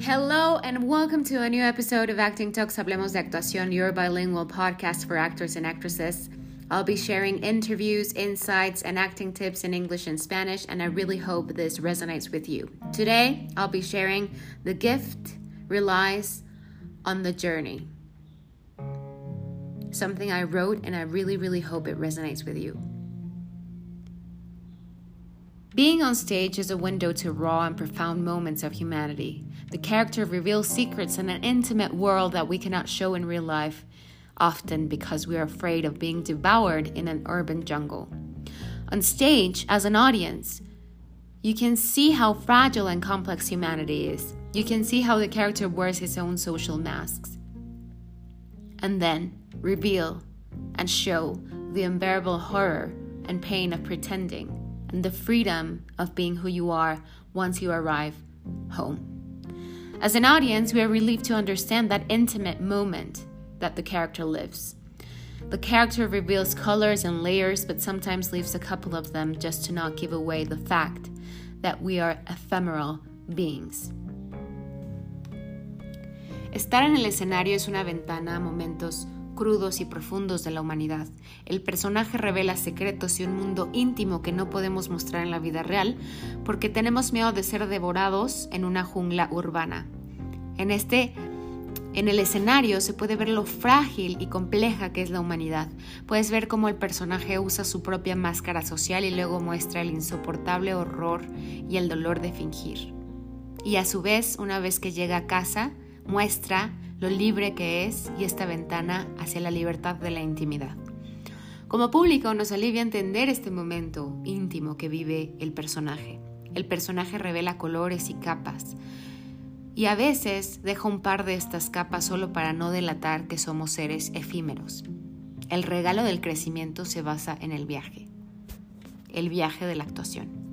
Hello and welcome to a new episode of Acting Talks Hablemos de Actuación, your bilingual podcast for actors and actresses. I'll be sharing interviews, insights, and acting tips in English and Spanish, and I really hope this resonates with you. Today, I'll be sharing the gift relies on the journey. Something I wrote, and I really, really hope it resonates with you. Being on stage is a window to raw and profound moments of humanity. The character reveals secrets in an intimate world that we cannot show in real life, often because we are afraid of being devoured in an urban jungle. On stage, as an audience, you can see how fragile and complex humanity is. You can see how the character wears his own social masks. And then reveal and show the unbearable horror and pain of pretending and the freedom of being who you are once you arrive home. As an audience, we are relieved to understand that intimate moment that the character lives. The character reveals colors and layers, but sometimes leaves a couple of them just to not give away the fact that we are ephemeral beings. Estar en el escenario es una ventana a momentos crudos y profundos de la humanidad. El personaje revela secretos y un mundo íntimo que no podemos mostrar en la vida real porque tenemos miedo de ser devorados en una jungla urbana. En este en el escenario se puede ver lo frágil y compleja que es la humanidad. Puedes ver cómo el personaje usa su propia máscara social y luego muestra el insoportable horror y el dolor de fingir. Y a su vez, una vez que llega a casa, muestra lo libre que es y esta ventana hacia la libertad de la intimidad. Como público nos alivia entender este momento íntimo que vive el personaje. El personaje revela colores y capas y a veces deja un par de estas capas solo para no delatar que somos seres efímeros. El regalo del crecimiento se basa en el viaje, el viaje de la actuación.